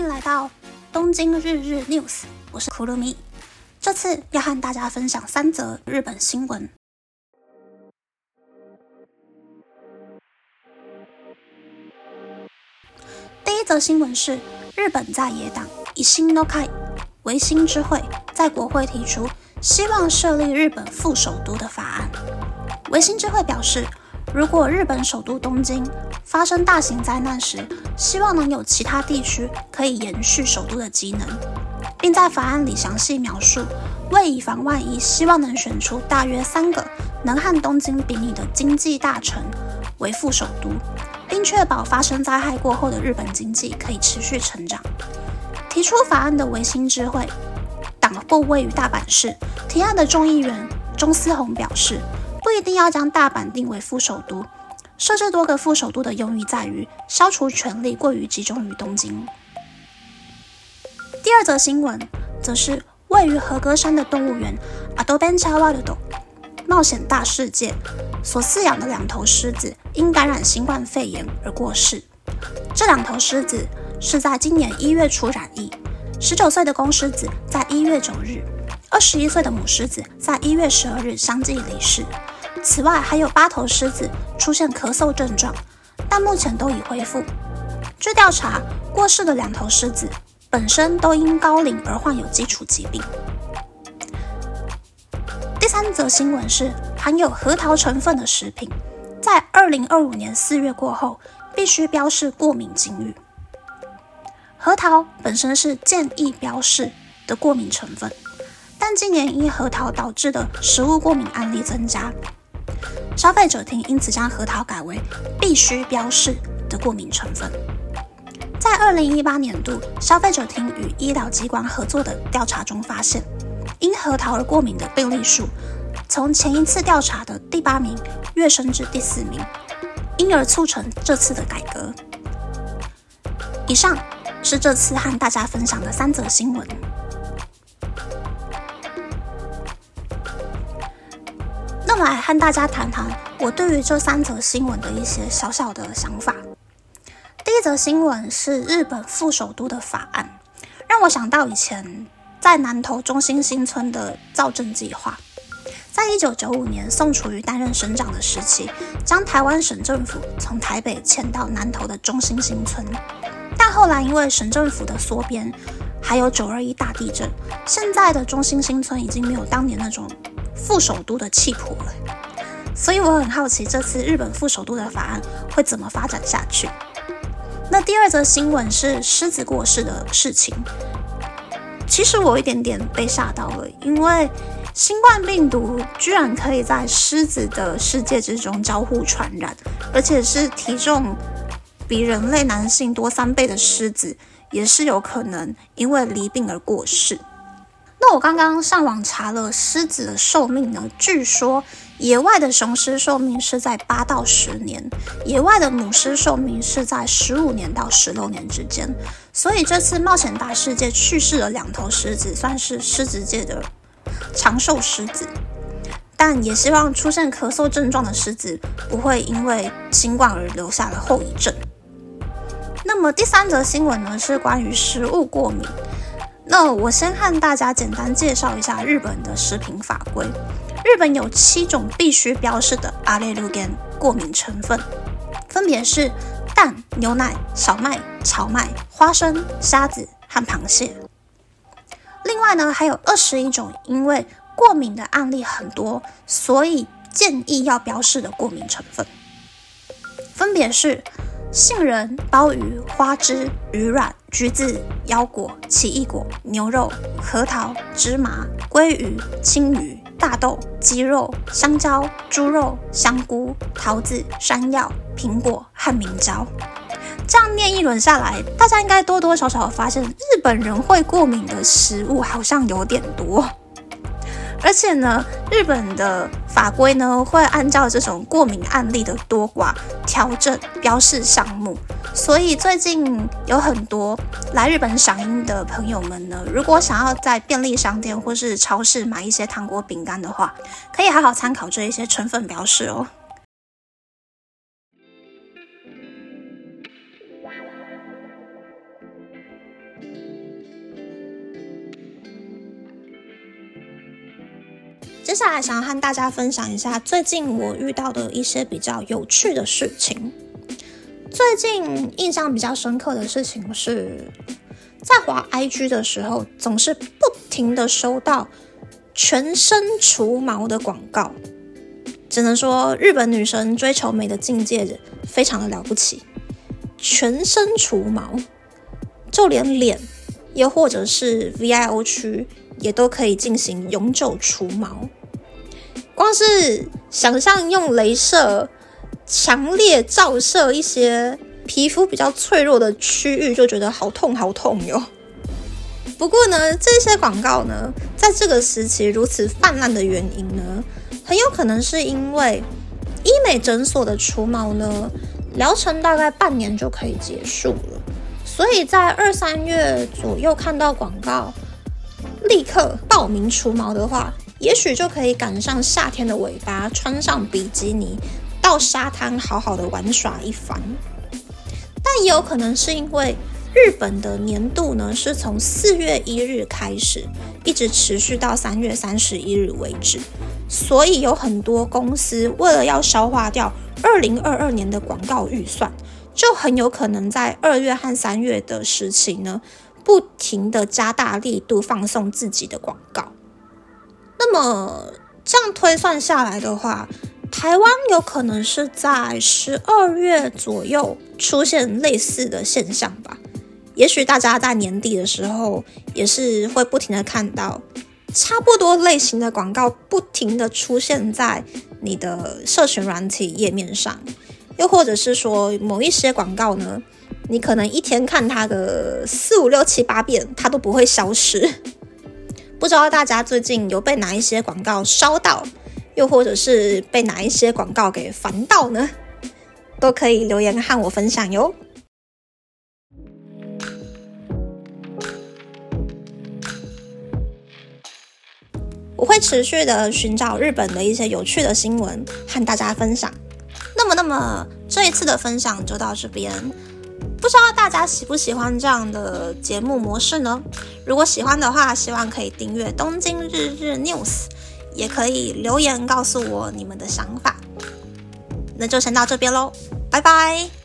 迎来到东京日日 news，我是库鲁米。这次要和大家分享三则日本新闻。第一则新闻是日本在野党一心都开维新之会在国会提出希望设立日本副首都的法案。维新之会表示，如果日本首都东京发生大型灾难时，希望能有其他地区可以延续首都的机能，并在法案里详细描述，为以防万一，希望能选出大约三个能和东京比拟的经济大城为副首都，并确保发生灾害过后的日本经济可以持续成长。提出法案的维新智会党部位于大阪市，提案的众议员中思宏表示，不一定要将大阪定为副首都。设置多个副首都的用意在于消除权力过于集中于东京。第二则新闻则是位于和歌山的动物园 Adventure World 冒险大世界所饲养的两头狮子因感染新冠肺炎而过世。这两头狮子是在今年一月初染疫，十九岁的公狮子在一月九日，二十一岁的母狮子在一月十二日相继离世。此外，还有八头狮子出现咳嗽症状，但目前都已恢复。据调查，过世的两头狮子本身都因高龄而患有基础疾病。第三则新闻是，含有核桃成分的食品，在二零二五年四月过后必须标示过敏警语。核桃本身是建议标示的过敏成分，但近年因核桃导致的食物过敏案例增加。消费者厅因此将核桃改为必须标示的过敏成分。在二零一八年度消费者厅与医疗机关合作的调查中发现，因核桃而过敏的病例数从前一次调查的第八名跃升至第四名，因而促成这次的改革。以上是这次和大家分享的三则新闻。来和大家谈谈我对于这三则新闻的一些小小的想法。第一则新闻是日本副首都的法案，让我想到以前在南投中心新村的造镇计划。在一九九五年，宋楚瑜担任省长的时期，将台湾省政府从台北迁到南投的中心新村。但后来因为省政府的缩编，还有九二一大地震，现在的中心新村已经没有当年那种。副首都的气魄了，所以我很好奇这次日本副首都的法案会怎么发展下去。那第二则新闻是狮子过世的事情，其实我一点点被吓到了，因为新冠病毒居然可以在狮子的世界之中交互传染，而且是体重比人类男性多三倍的狮子，也是有可能因为离病而过世。我刚刚上网查了狮子的寿命呢，据说野外的雄狮寿命是在八到十年，野外的母狮寿命是在十五年到十六年之间。所以这次冒险大世界去世了两头狮子，算是狮子界的长寿狮子。但也希望出现咳嗽症状的狮子不会因为新冠而留下了后遗症。那么第三则新闻呢，是关于食物过敏。那我先和大家简单介绍一下日本的食品法规。日本有七种必须标示的阿列鲁根过敏成分，分别是蛋、牛奶、小麦、荞麦、花生、虾子和螃蟹。另外呢，还有二十一种因为过敏的案例很多，所以建议要标示的过敏成分，分别是。杏仁、鲍鱼、花枝、鱼卵、橘子、腰果、奇异果、牛肉、核桃、芝麻、鲑鱼、青鱼、大豆、鸡肉、香蕉、猪肉、香菇、桃子、山药、苹果和明椒。这样念一轮下来，大家应该多多少少发现，日本人会过敏的食物好像有点多。而且呢，日本的法规呢会按照这种过敏案例的多寡调整标示项目，所以最近有很多来日本赏樱的朋友们呢，如果想要在便利商店或是超市买一些糖果饼干的话，可以好好参考这一些成分标示哦。下来想要和大家分享一下最近我遇到的一些比较有趣的事情。最近印象比较深刻的事情是，在滑 IG 的时候，总是不停的收到全身除毛的广告。只能说日本女生追求美的境界非常的了不起，全身除毛，就连脸，又或者是 VIO 区，也都可以进行永久除毛。光是想象用镭射。强烈照射一些皮肤比较脆弱的区域，就觉得好痛好痛哟。不过呢，这些广告呢，在这个时期如此泛滥的原因呢，很有可能是因为医美诊所的除毛呢，疗程大概半年就可以结束了，所以在二三月左右看到广告，立刻报名除毛的话，也许就可以赶上夏天的尾巴，穿上比基尼。到沙滩好好的玩耍一番，但也有可能是因为日本的年度呢是从四月一日开始，一直持续到三月三十一日为止，所以有很多公司为了要消化掉二零二二年的广告预算，就很有可能在二月和三月的时期呢，不停的加大力度放送自己的广告。那么这样推算下来的话，台湾有可能是在十二月左右出现类似的现象吧。也许大家在年底的时候也是会不停的看到差不多类型的广告，不停的出现在你的社群软体页面上。又或者是说某一些广告呢，你可能一天看它个四五六七八遍，它都不会消失。不知道大家最近有被哪一些广告烧到？又或者是被哪一些广告给烦到呢？都可以留言和我分享哟。我会持续的寻找日本的一些有趣的新闻和大家分享。那么，那么这一次的分享就到这边。不知道大家喜不喜欢这样的节目模式呢？如果喜欢的话，希望可以订阅东京日日 News。也可以留言告诉我你们的想法，那就先到这边喽，拜拜。